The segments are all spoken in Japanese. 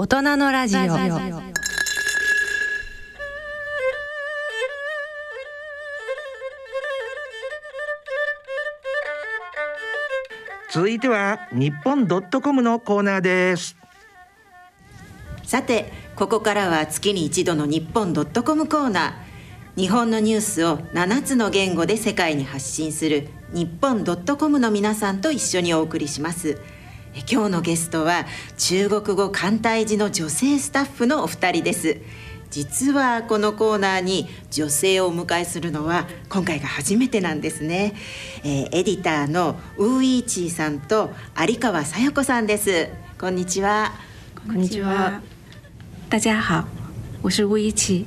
大人のラジオ。続いては日本ドットコムのコーナーです。さてここからは月に一度の日本ドットコムコーナー。日本のニュースを7つの言語で世界に発信する日本ドットコムの皆さんと一緒にお送りします今日のゲストは中国語簡体字の女性スタッフのお二人です。実はこのコーナーに女性をお迎えするのは今回が初めてなんですね、えー、エディターのウーイーチーさんと有川さよ子さんです。こんにちは。こんにちは。大家好我是ウーイーチ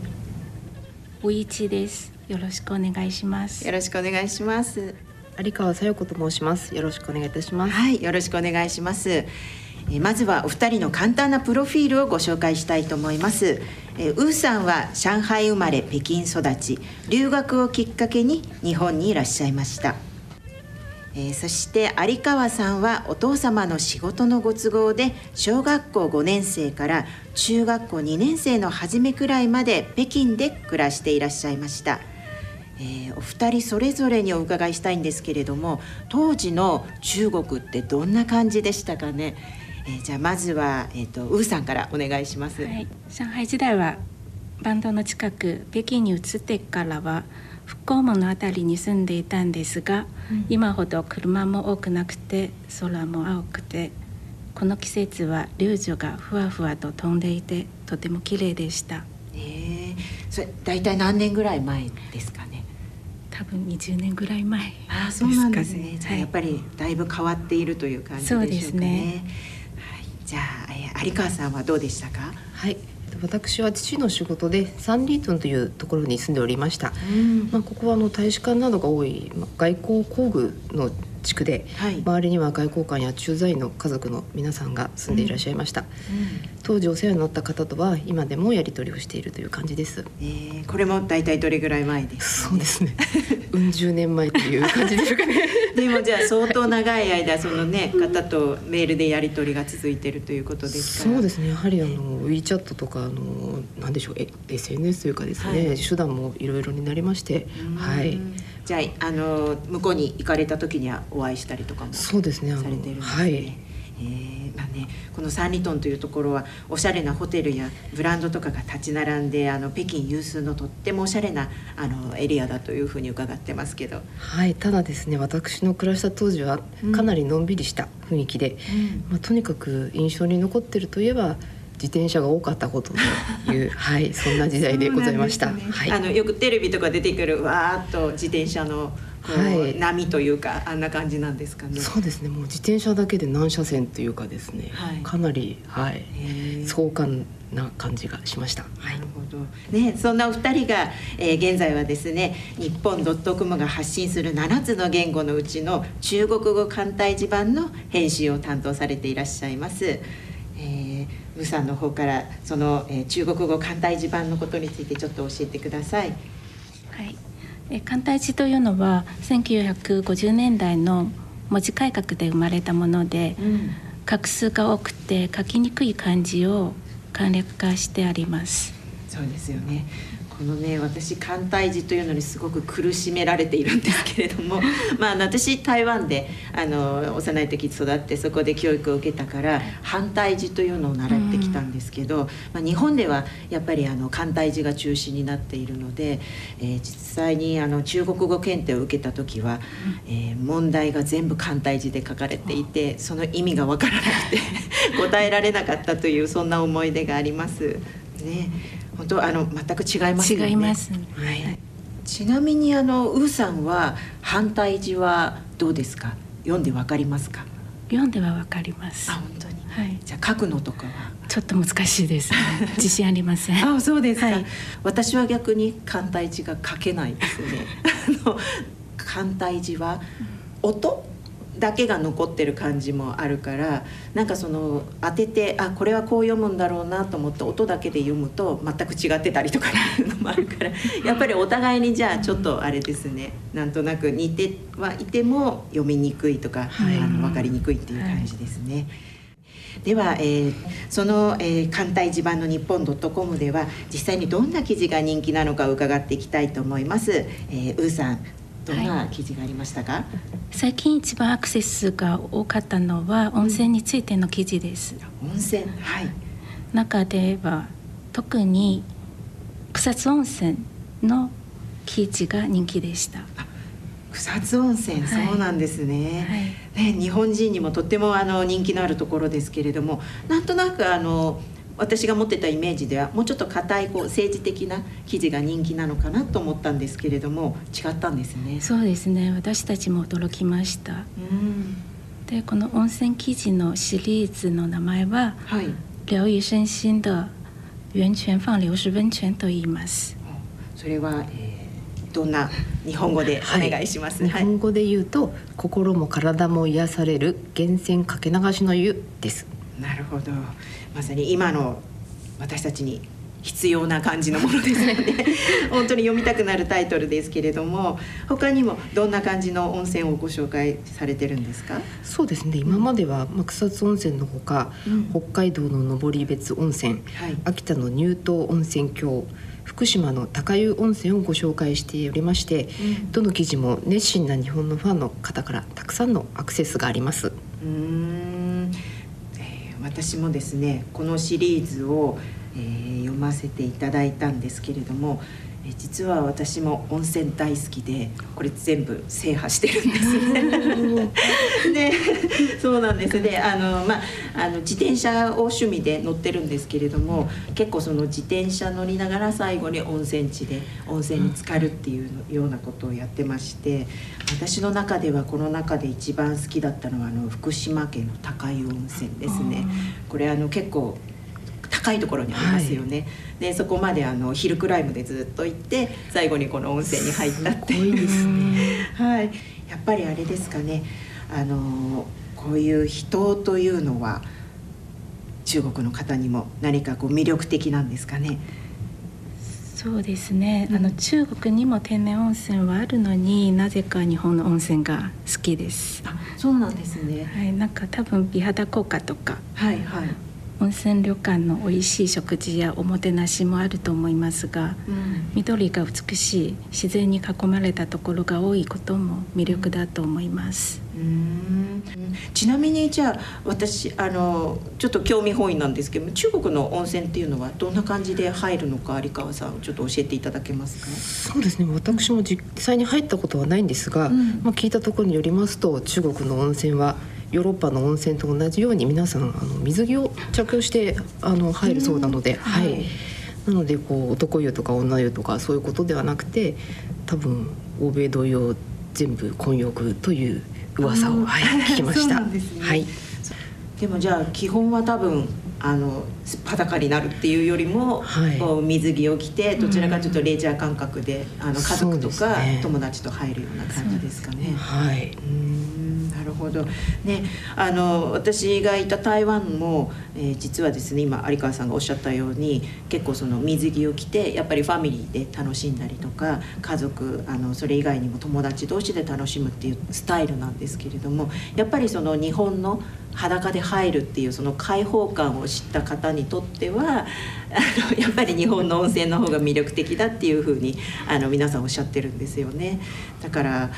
ーウーイーチーです。よろしくお願いします。よろしくお願いします有川さよ子と申します。よろしくお願いいたします。はい。よろしくお願いします。えまずはお二人の簡単なプロフィールをご紹介したいと思います。えウーさんは上海生まれ北京育ち。留学をきっかけに日本にいらっしゃいました。えー、そして有川さんはお父様の仕事のご都合で小学校5年生から中学校2年生の初めくらいまで北京で暮らしていらっしゃいました、えー、お二人それぞれにお伺いしたいんですけれども当時の中国ってどんな感じでしたかね？えー、じゃあまずは、えーと、ウーさんからお願いします、はい、上海時代はバンドの近く北京に移ってからは復興門の辺りに住んでいたんですが、うん、今ほど車も多くなくて空も青くてこの季節は龍女がふわふわと飛んでいてとても綺麗でした。えー、それ大体何年ぐらい前ですかね？多分20年ぐらい前、ああそうなんですね。じゃあやっぱりだいぶ変わっているという感じでしょうかね。そうですね。じゃあ、えー、有川さんはどうでしたか？はい。私は父の仕事でサンリートンというところに住んでおりました、うん、まあ、ここはあの大使館などが多い、まあ、外交工具の地区で、はい、周りには外交官や駐在員の家族の皆さんが住んでいらっしゃいました、うん。うん、当時お世話になった方とは今でもやり取りをしているという感じです、えー、これも大体どれぐらい前です、ね、そうですね。うん十年前という感じでしょうかね。でもじゃあ相当長い間そのね方とメールでやり取りが続いているということですそうですね。やはりあの WeChat とかあのなんでしょうえ SNS というかですね、はい、手段もいろいろになりまして。はいじゃああの向こうに行かれた時にはお会いしたりとかもそうですねされてるんですね。はい。えーまあね、このサンリトンというところはおしゃれなホテルやブランドとかが立ち並んであの北京有数のとってもおしゃれなあのエリアだというふうに伺ってますけど。はいただですね私の暮らした当時はかなりのんびりした雰囲気で、うん、まあ、とにかく印象に残ってるといえば自転車が多かったことという はいそんな時代でございました。ね、はい、あのよくテレビとか出てくるわーっと自転車のはい、波というかあんな感じなんですかね。そうですね。もう自転車だけで何車線というかですね、はい、かなりはい壮観な感じがしました。はい、なるほど。ね、そんなお二人が、えー、現在はですね、日本ドットコムが発信する7つの言語のうちの中国語簡体字版の編集を担当されていらっしゃいます。えー、ウさんの方からその、えー、中国語簡体字版のことについてちょっと教えてください。はい。え簡体字というのは1950年代の文字改革で生まれたもので、うん、画数が多くて書きにくい漢字を簡略化してあります。そうですよね。このね私簡体字というのにすごく苦しめられているんですけれども まあ私台湾であの幼い時育ってそこで教育を受けたから反対字というのを習ってきたんですけど、まあ、日本ではやっぱりあの簡体字が中心になっているので、えー、実際にあの中国語検定を受けた時は、えー、問題が全部簡体字で書かれていてその意味が分からなくて答えられなかったというそんな思い出があります。ね。本当あの全く違います、ね、違います、はい、ちなみにあのウーさんは反対字はどうですか？読んでわかりますか？読んではわかります。あ本当に。はい。じゃあ書くのとかは？ちょっと難しいです、ね、自信ありません。あそうですか、はい、私は逆に簡体字が書けないですね。あの簡体字は音？だけが残ってる感じもあるからなんかその当ててあこれはこう読むんだろうなと思って音だけで読むと全く違ってたりとかいうのもあるから やっぱりお互いにじゃあちょっとあれですねなんとなく似てはいても読みにくいとか、はい、あの分かりにくいっていう感じですね。はいでは、えー、その、えー、艦隊地盤の日本 .com では実際にどんな記事が人気なのか伺っていきたいと思います。えー、ウーさんどんな記事がありましたか、はい、最近一番アクセスが多かったのは温泉についての記事です。うん、温泉？はい。中では特に草津温泉の記事が人気でした。草津温泉、はい、そうなんですね。はい、ね日本人にもとってもあの人気のあるところですけれどもなんとなくあの私が持ってたイメージではもうちょっと硬いこう政治的な記事が人気なのかなと思ったんですけれども違ったんですね。そうですね。私たちも驚きました、うん、でこの温泉記事のシリーズの名前は「はい、療愈身心的源泉放流式温泉」と言いますそれは、えーどんな日本語でお願いします、はい、日本語で言うと、心も体も癒される源泉かけ流しの湯です。なるほどまさに今の私たちに必要な感じのものですよね。本当に読みたくなるタイトルですけれども他にもどんな感じの温泉をご紹介されてるんですか？そうですね。今までは、まあ、草津温泉のほか、うん、北海道の登別温泉、はい、秋田の乳頭温泉郷福島の高湯温泉をご紹介しておりまして、うん、どの記事も熱心な日本のファンの方からたくさんのアクセスがあります。うー、私もですねこのシリーズを、えー、読ませていただいたんですけれどもえ実は私も温泉大好きでこれ全部制覇してるんですね。でそうなんですであの、まあ、あの自転車を趣味で乗ってるんですけれども結構その自転車乗りながら最後に温泉地で温泉に浸かるっていうようなことをやってまして私の中ではこの中で一番好きだったのはあの福島県の高湯温泉ですね。これあの結構高いところにありますよね、はい、でそこまであのヒルクライムでずっと行って最後にこの温泉に入ったっていう。はい、やっぱりあれですかね。あのこういう人というのは中国の方にも何かこう魅力的なんですかね。そうですね、あの中国にも天然温泉はあるのになぜか日本の温泉が好きです。あそうなんですね。はい。なんか多分美肌効果とかはいはい温泉旅館の美味しい食事やおもてなしもあると思いますが、うん、緑が美しい自然に囲まれたところが多いことも魅力だと思います。うん。ちなみにじゃあ私あのちょっと興味本位なんですけど中国の温泉っていうのはどんな感じで入るのか有川さんちょっと教えていただけますか？そうですね。私も実際に入ったことはないんですが、うん、まあ、聞いたところによりますと中国の温泉はヨーロッパの温泉と同じように皆さんあの水着を着用してあの入るそうなので、はい、なのでこう男湯とか女湯とかそういうことではなくて多分欧米同様全部混浴という噂を、はい、聞きました。ね、はい。でもじゃあ基本は多分あの裸になるっていうよりも、はい、こう水着を着てどちらかというとレジャー感覚で、うん、あの家族とか友達と入るような感じですかね。はい。うんなるほど。ねあの私がいた台湾も、えー、実はですね今有川さんがおっしゃったように結構その水着を着てやっぱりファミリーで楽しんだりとか家族あのそれ以外にも友達同士で楽しむっていうスタイルなんですけれどもやっぱりその日本の裸で入るっていうその開放感を知った方ににとってはあの やっぱり日本の温泉の方が魅力的だっていうふうにあの皆さんおっしゃってるんですよね。だから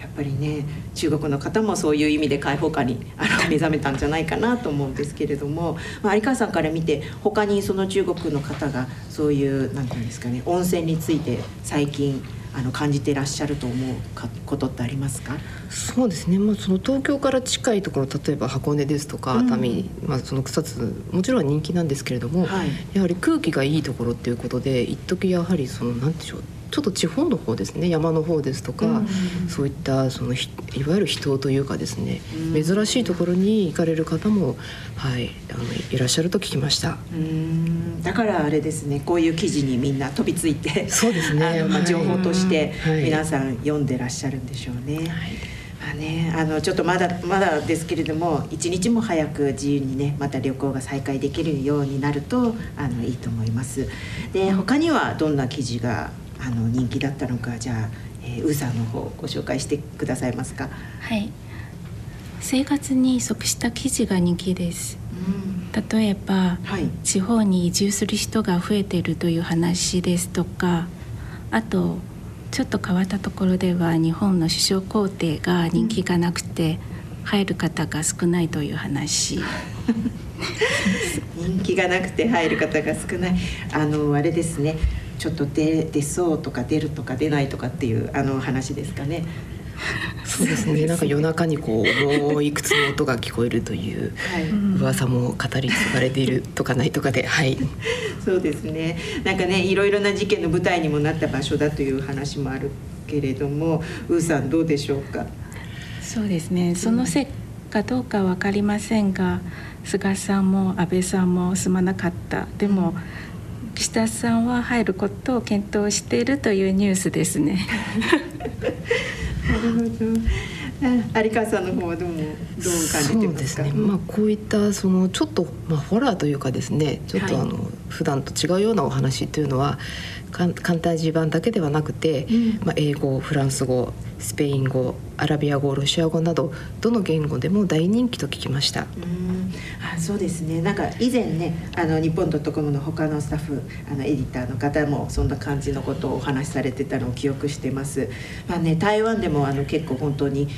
やっぱりね中国の方もそういう意味で開放感にあの目覚めたんじゃないかなと思うんですけれども、まあ、有川さんから見て他にその中国の方がそういう何て言うんですかね温泉について最近あの感じていらっしゃると思うことってありますか？そうですね、まあ、その東京から近いところ例えば箱根ですとか熱海、うん、まあ、その草津もちろん人気なんですけれども、はい、やはり空気がいいところっていうことで一時やはりその何でしょうちょっと地方の方ですね山の方ですとか、うんそういったそのいわゆる人というかですね、うん、珍しいところに行かれる方も、はい、あのいらっしゃると聞きました。うん。だからあれですねこういう記事にみんな飛びついてそうですね。まあ、情報として皆さん読んでらっしゃるんでしょうね。はい。まあね、あのちょっとまだまだですけれども一日も早く自由にねまた旅行が再開できるようになるとあのいいと思います。で他にはどんな記事があの人気だったのかじゃあ、えー、ウーさんの方ご紹介してくださいますか。はい。生活に即した記事が人気です。例えば、はい、地方に移住する人が増えているという話ですとかあとちょっと変わったところでは日本の首相皇帝が人気がなくて、入る方が少ないという話。人気がなくて入る方が少ない。あのあれですねちょっと出出そうとか出るとか出ないとかっていうあの話ですかね。そうですね。なんか夜中にこうもういくつの音が聞こえるという噂も語り継がれているとかないとかで、はい。そうですね。なんかねいろいろな事件の舞台にもなった場所だという話もあるけれども、ウーさんどうでしょうか？そうですね。そのせいかどうかわかりませんが、菅さんも安倍さんもすまなかった。でも。岸田さんは入ることを検討しているというニュースですね。なるほど。有川さんの方はどうもどう感じてますか？ね、まあこういったそのちょっとまあホラーというかですね、ちょっとあの、はい、普段と違うようなお話というのは簡単字版だけではなくて、うん、まあ英語、フランス語、スペイン語、アラビア語、ロシア語などどの言語でも大人気と聞きました。うんあそうですね。なんか以前ね、あの日本ドットコムの他のスタッフ、あのエディターの方もそんな感じのことをお話しされてたのを記憶してます。まあね、台湾でもあの結構本当に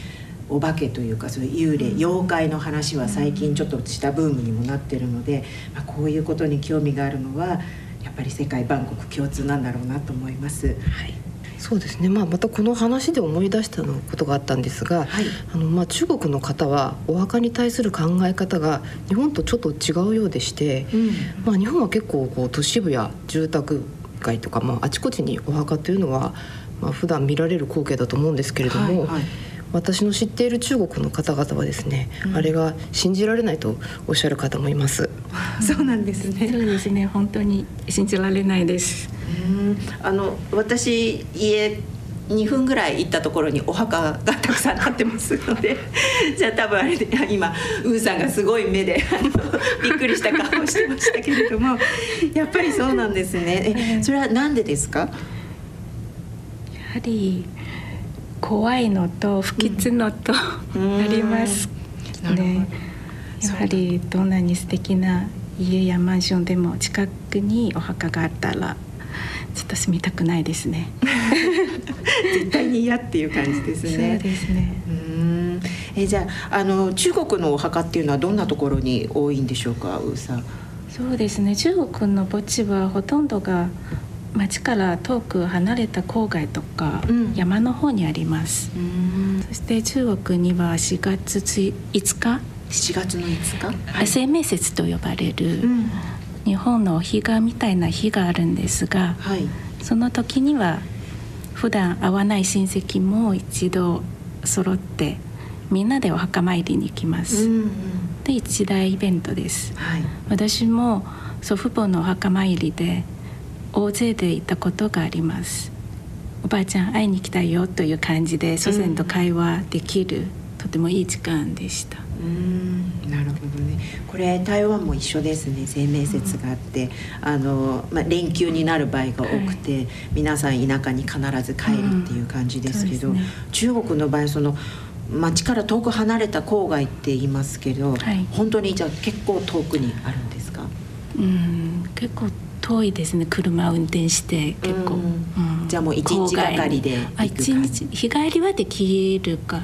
お化けというかそういう幽霊妖怪の話は最近ちょっとしたブームにもなってるので、まあ、こういうことに興味があるのはやっぱり世界万国共通なんだろうなと思います。はいそうですね、まあ、またこの話で思い出したのことがあったんですが、はい、あのまあ、中国の方はお墓に対する考え方が日本とちょっと違うようでして、うん、まあ、日本は結構こう都市部や住宅街とか、まあ、あちこちにお墓というのは、まあ普段見られる光景だと思うんですけれども。はいはい私の知っている中国の方々はですね、うん、あれが信じられないとおっしゃる方もいます。そうなんですね。そうですね。本当に信じられないです。うんあの私家2分ぐらい行ったところにお墓がたくさん建ってますので じゃあ多分あれで今ウーさんがすごい目であのびっくりした顔をしてましたけれどもやっぱりそうなんですねえそれは何でですか？やはり怖いのと不吉のと、うん、ありますね。やはりどんなに素敵な家やマンションでも近くにお墓があったらちょっと住みたくないですね。絶対に嫌っていう感じですね。そうですね。うんえじゃああの中国のお墓っていうのはどんなところに多いんでしょうか、うさん。そうですね。中国の墓地はほとんどが町から遠く離れた郊外とか、うん、山の方にあります。そして中国には4月5日？4月の5日、はい、生命節と呼ばれる、うん、日本の日がみたいな日があるんですが、はい、その時には普段会わない親戚も一度揃ってみんなでお墓参りに行きます、うんうん、で一大イベントです、はい、私も祖父母のお墓参りで大勢で行ったことがあります。おばあちゃん会いに来たよという感じで祖先と会話できる、うん、とてもいい時間でした。うん。なるほどね。これ台湾も一緒ですね。生命節があって、うん、あの、まあ、連休になる場合が多くて、はい、皆さん田舎に必ず帰るっていう感じですけど、うんね、中国の場合その町から遠く離れた郊外って言いますけど、はい、本当にじゃあ結構遠くにあるんですか？うん結構遠いですね車運転して結構、うん。うん、じゃあもう一日がかりであ一日。日帰りはできるか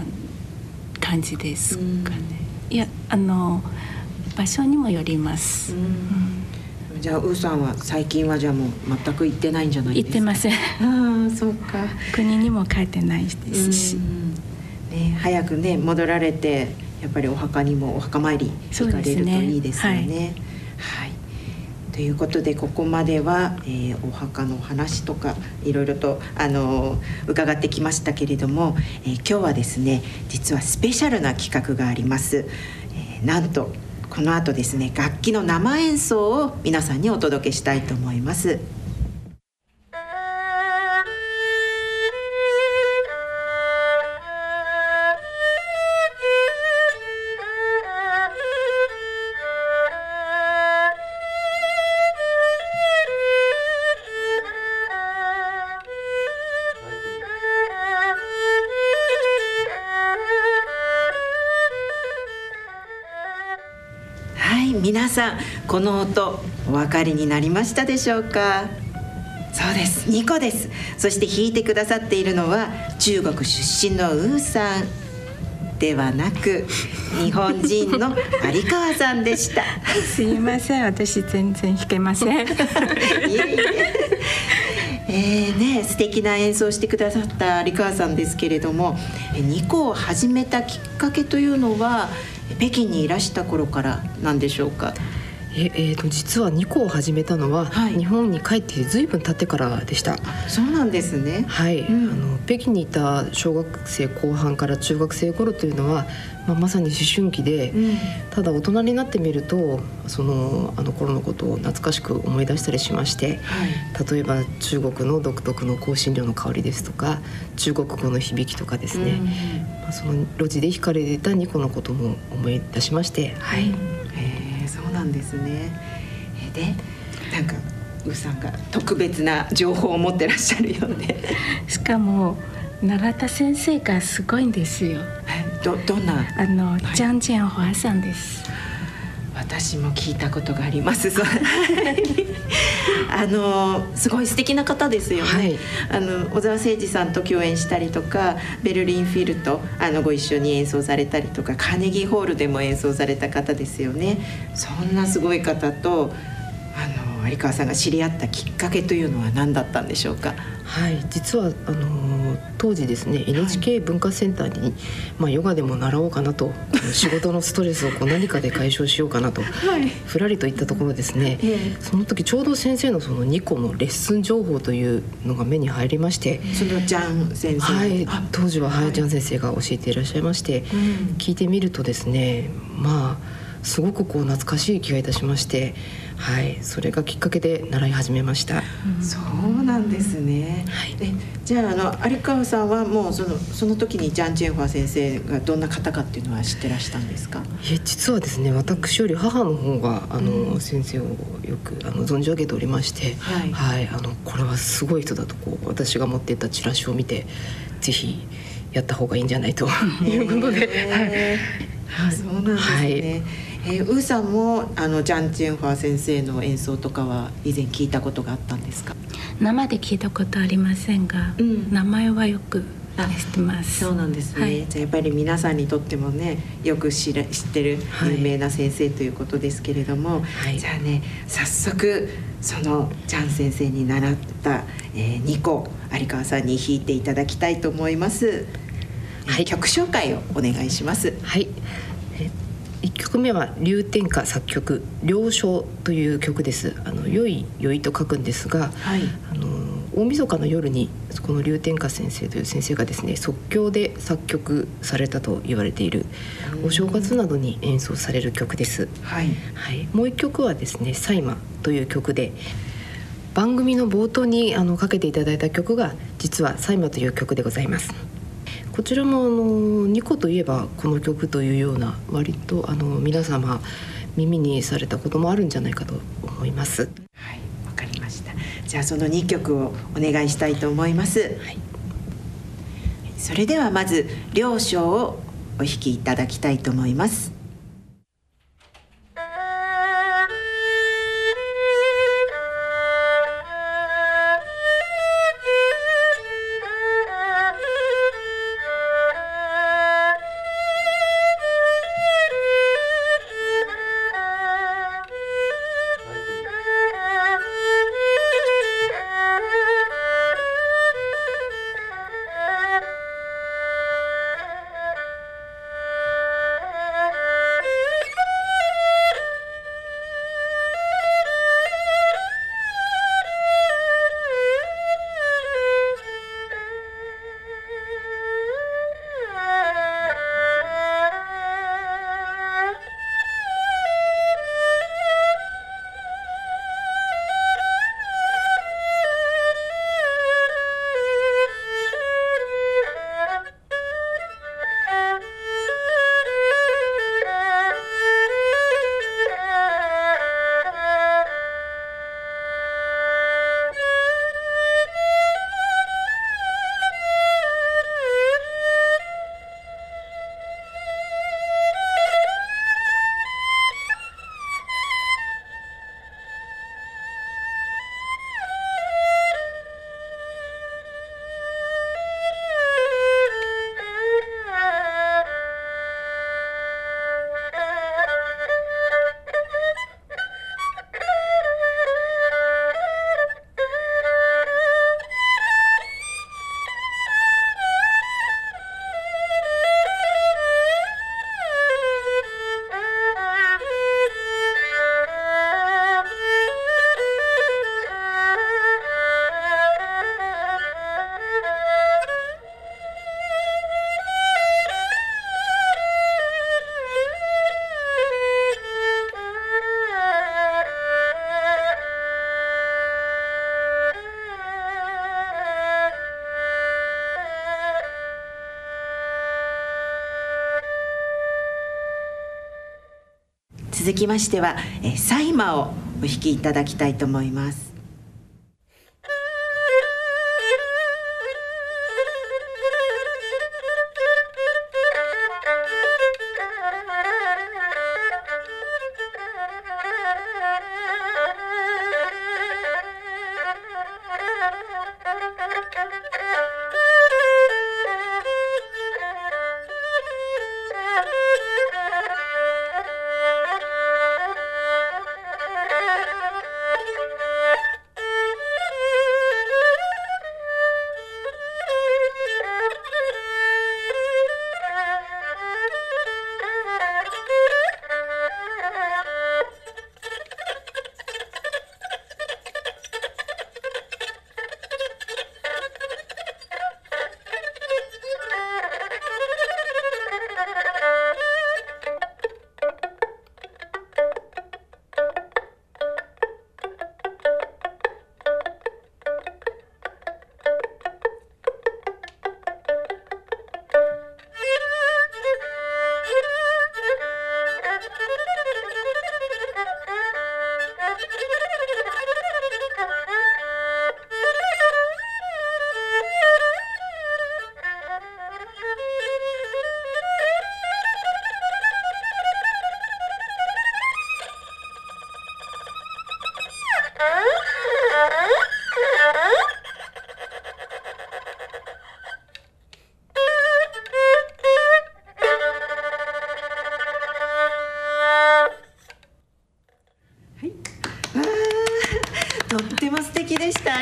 感じですかね、いやあの場所にもよります、じゃあウーさんは最近はじゃあもう全く行ってないんじゃないですか？行ってません。ああそうか。国にも帰ってないですし、ね、早くね戻られてやっぱりお墓にもお墓参り行かれるといいですよね。はいということでここまでは、えー、お墓の話とかいろいろとあの伺ってきましたけれども、えー、今日はですね実はスペシャルな企画があります。えー、なんとこの後ですね楽器の生演奏を皆さんにお届けしたいと思います。皆さんこの音お分かりになりましたでしょうか？そうです。2個です。そして弾いてくださっているのは中国出身のウーさん。ではなく日本人の有川さんでした。すいません。私全然弾けません。いえいえ。えーね、素敵な演奏してくださった有川さんですけれども2個を始めたきっかけというのは北京にいらした頃からなんでしょうか？ええー、と実は2個を始めたのは、はい、日本に帰ってずいぶん経ってからでした。そうなんですね。はい、うん、あの北京にいた小学生後半から中学生頃というのは、まあ、まさに思春期で、うん、ただ大人になってみるとそのあの頃のことを懐かしく思い出したりしまして、はい、例えば中国の独特の香辛料の香りですとか中国語の響きとかですね、うん、まあ、その路地で弾かれていた2個のことも思い出しまして、はい、なんですね。でなんかウーさんが特別な情報を持ってらっしゃるようで。しかも奈良田先生がすごいんですよ。どどんな？あの、はい、ジャン・ジェンホアさんです私も聞いたことがあります。あのすごい素敵な方ですよね、はい、あの小沢誠二さんと共演したりとかベルリンフィルとあのご一緒に演奏されたりとかカーネギーホールでも演奏された方ですよね。そんなすごい方と有川さんが知り合ったきっかけというのは何だったんでしょうか？はい実はあの当時ですね NHK 文化センターに、はい、まあ、ヨガでも習おうかなと 仕事のストレスをこう何かで解消しようかなと、はい、ふらりと言ったところですね、えその時ちょうど先生のその2個のレッスン情報というのが目に入りましてそのジャン先生、はい、当時は、はい、ジャン先生が教えていらっしゃいまして、うん、聞いてみるとですねまあすごくこう懐かしい気がいたしまして、はい、それがきっかけで習い始めました。そうなんですね。はい、えじゃああの有川さんはもうそのその時にジャン・チェンファー先生がどんな方かっていうのは知ってらしたんですか？いえ実はですね私より母の方があの、うん、先生をよくあの存じ上げておりまして、はい、はい、あのこれはすごい人だとこう私が持っていたチラシを見てぜひやった方がいいんじゃないということで。はい、そうなんですね。はいえー、ウーさんもあのジャン・チェンファー先生の演奏とかは以前聞いたことがあったんですか？生で聞いたことありませんが、うん、名前はよく知ってます。そうなんですね、はい、じゃあやっぱり皆さんにとってもねよく知ら知ってる有名な先生ということですけれども、はい、じゃあね早速そのジャン先生に習った、えー、2個有川さんに弾いていただきたいと思います、はい、曲紹介をお願いします。はい1曲目は龍天歌作曲「良唱」という曲です。あの良い良いと書くんですが、はい、あの大晦日の夜にこの龍天歌先生という先生がですね即興で作曲されたと言われているお正月などに演奏される曲です。はい、はい、もう一曲はですね「サイマ」という曲で番組の冒頭にあのかけていただいた曲が実は「サイマ」という曲でございます。こちらもあのニコといえばこの曲というような割とあの皆様耳にされたこともあるんじゃないかと思います。はいわかりましたじゃあその2曲をお願いしたいと思います。はい、それではまず両章をお弾きいただきたいと思います。きましては、えー、サイマをお弾きいただきたいと思います。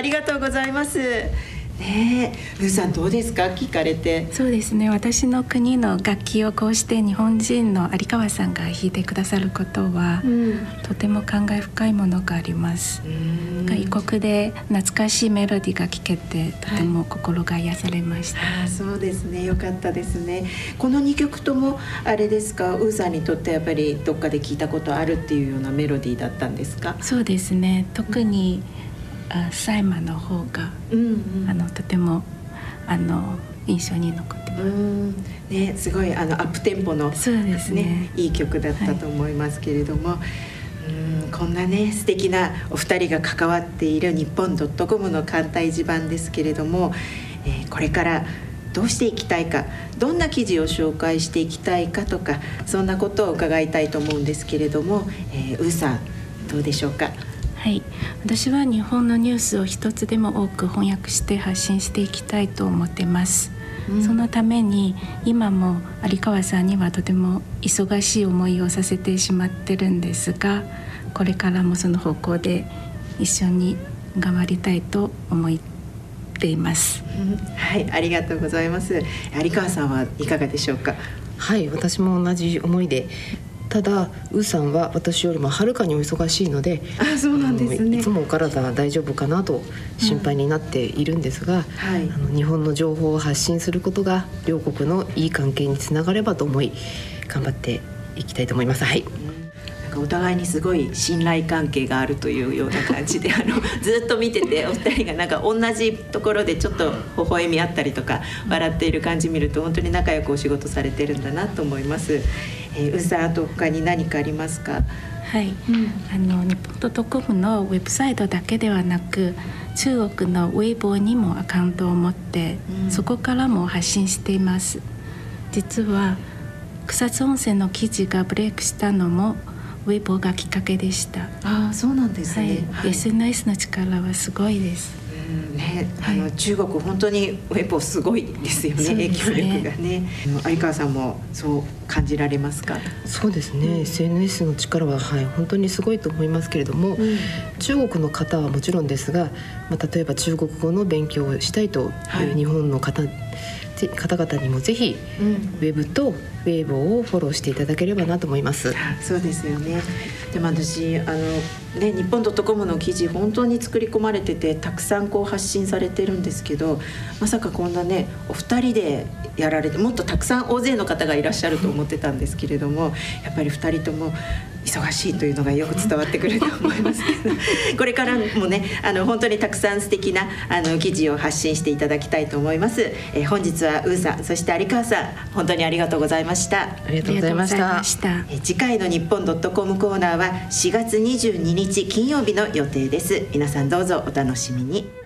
りがとうございます。ねえ、ルーさんどうですか？聞かれて。そうですね。私の国の楽器をこうして日本人の有川さんが弾いてくださることは、うん、とても感慨深いものがあります。異国で懐かしいメロディーが聞けてとても心が癒されました。はい、そうですね。よかったですね。この2曲ともあれですか？ウーさんにとってやっぱりどっかで聞いたことあるっていうようなメロディーだったんですか？そうですね。特に、うんあサイマの方が、うんうん、あのとてもあの印象に残ってます。ね、すごいあのアップテンポのそうですねいい曲だったと思いますけれども。はいうんこんなね素敵なお二人が関わっている日本ドットコムの艦隊地盤ですけれども、えー、これからどうしていきたいかどんな記事を紹介していきたいかとかそんなことを伺いたいと思うんですけれども、えー、ウーさんどうでしょうか？はい。私は日本のニュースを一つでも多く翻訳して発信していきたいと思ってます、うん、そのために今も有川さんにはとても忙しい思いをさせてしまってるんですがこれからもその方向で一緒に頑張りたいと思っています、うん、はいありがとうございます。有川さんはいかがでしょうか？はい私も同じ思いでただウーさんは私よりもはるかにお忙しいのであそうなんです、ね、いつもお体は大丈夫かなと心配になっているんですが、うんはい、あの日本の情報を発信することが両国のいい関係につながればと思い頑張っていきたいと思います。はいお互いにすごい信頼関係があるというような感じで あのずっと見ててお二人がなんか同じところでちょっと微笑み合ったりとか笑っている感じ見ると本当に仲良くお仕事されてるんだなと思います。えー、うさと他に何かありますか？はい、うん、あの日本ドットコムのウェブサイトだけではなく中国のウェイボーにもアカウントを持って、うん、そこからも発信しています。実は草津温泉の記事がブレイクしたのもウェイボーがきっかけでした。ああそうなんですね、はい、SNS の力はすごいですね、あの中国本当にウェポすごいですよね、ね、影響力がね。相川さんもそう感じられますか？そうですね、うん、SNS の力は、はい、本当にすごいと思いますけれども、うん、中国の方はもちろんですが、まあ、例えば中国語の勉強をしたいという日本の方、はい方々にもぜひ、うん、ウェブとウェーブをフォローしていただければなと思います。そうですよね。でも私あのね日本ドットコムの記事本当に作り込まれててたくさんこう発信されてるんですけど、まさかこんなねお二人でやられてもっとたくさん大勢の方がいらっしゃると思ってたんですけれども、やっぱり二人とも忙しいというのがよく伝わってくると思いますけどこれからもねあの本当にたくさん素敵なあの記事を発信していただきたいと思います、え本日はウーさんそして有川さん本当にありがとうございました。ありがとうございました。え次回の日本ドットコムコーナーは4月22日金曜日の予定です。皆さんどうぞお楽しみに